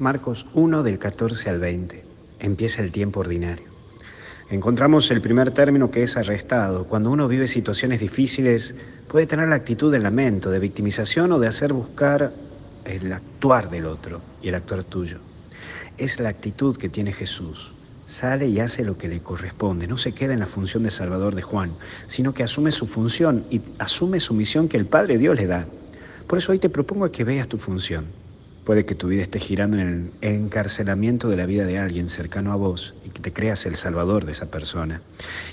Marcos 1 del 14 al 20. Empieza el tiempo ordinario. Encontramos el primer término que es arrestado. Cuando uno vive situaciones difíciles, puede tener la actitud de lamento, de victimización o de hacer buscar el actuar del otro y el actuar tuyo. Es la actitud que tiene Jesús. Sale y hace lo que le corresponde. No se queda en la función de Salvador de Juan, sino que asume su función y asume su misión que el Padre Dios le da. Por eso hoy te propongo que veas tu función. Puede que tu vida esté girando en el encarcelamiento de la vida de alguien cercano a vos y que te creas el salvador de esa persona.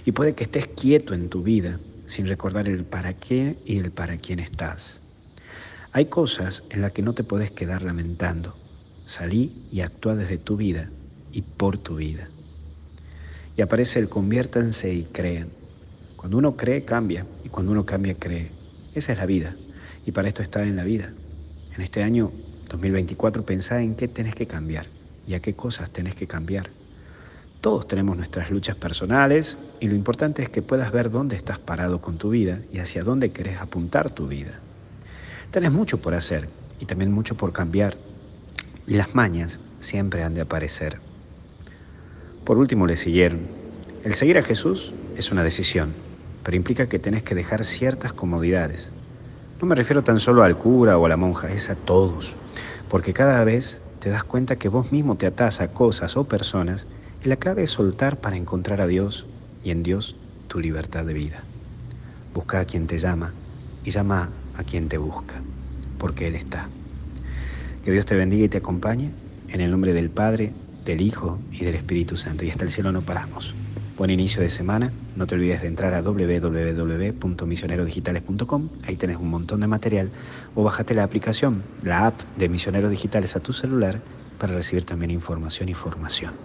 Y puede que estés quieto en tu vida sin recordar el para qué y el para quién estás. Hay cosas en las que no te puedes quedar lamentando. Salí y actúa desde tu vida y por tu vida. Y aparece el conviértanse y creen. Cuando uno cree, cambia. Y cuando uno cambia, cree. Esa es la vida. Y para esto está en la vida. En este año 2024 pensá en qué tenés que cambiar y a qué cosas tenés que cambiar. Todos tenemos nuestras luchas personales y lo importante es que puedas ver dónde estás parado con tu vida y hacia dónde querés apuntar tu vida. Tenés mucho por hacer y también mucho por cambiar y las mañas siempre han de aparecer. Por último le siguieron. El seguir a Jesús es una decisión, pero implica que tenés que dejar ciertas comodidades. No me refiero tan solo al cura o a la monja, es a todos porque cada vez te das cuenta que vos mismo te atás a cosas o personas y la clave es soltar para encontrar a Dios y en Dios tu libertad de vida. Busca a quien te llama y llama a quien te busca, porque Él está. Que Dios te bendiga y te acompañe en el nombre del Padre, del Hijo y del Espíritu Santo. Y hasta el cielo no paramos. Buen inicio de semana. No te olvides de entrar a www.misionerodigitales.com. Ahí tenés un montón de material. O bájate la aplicación, la app de Misioneros Digitales a tu celular para recibir también información y formación.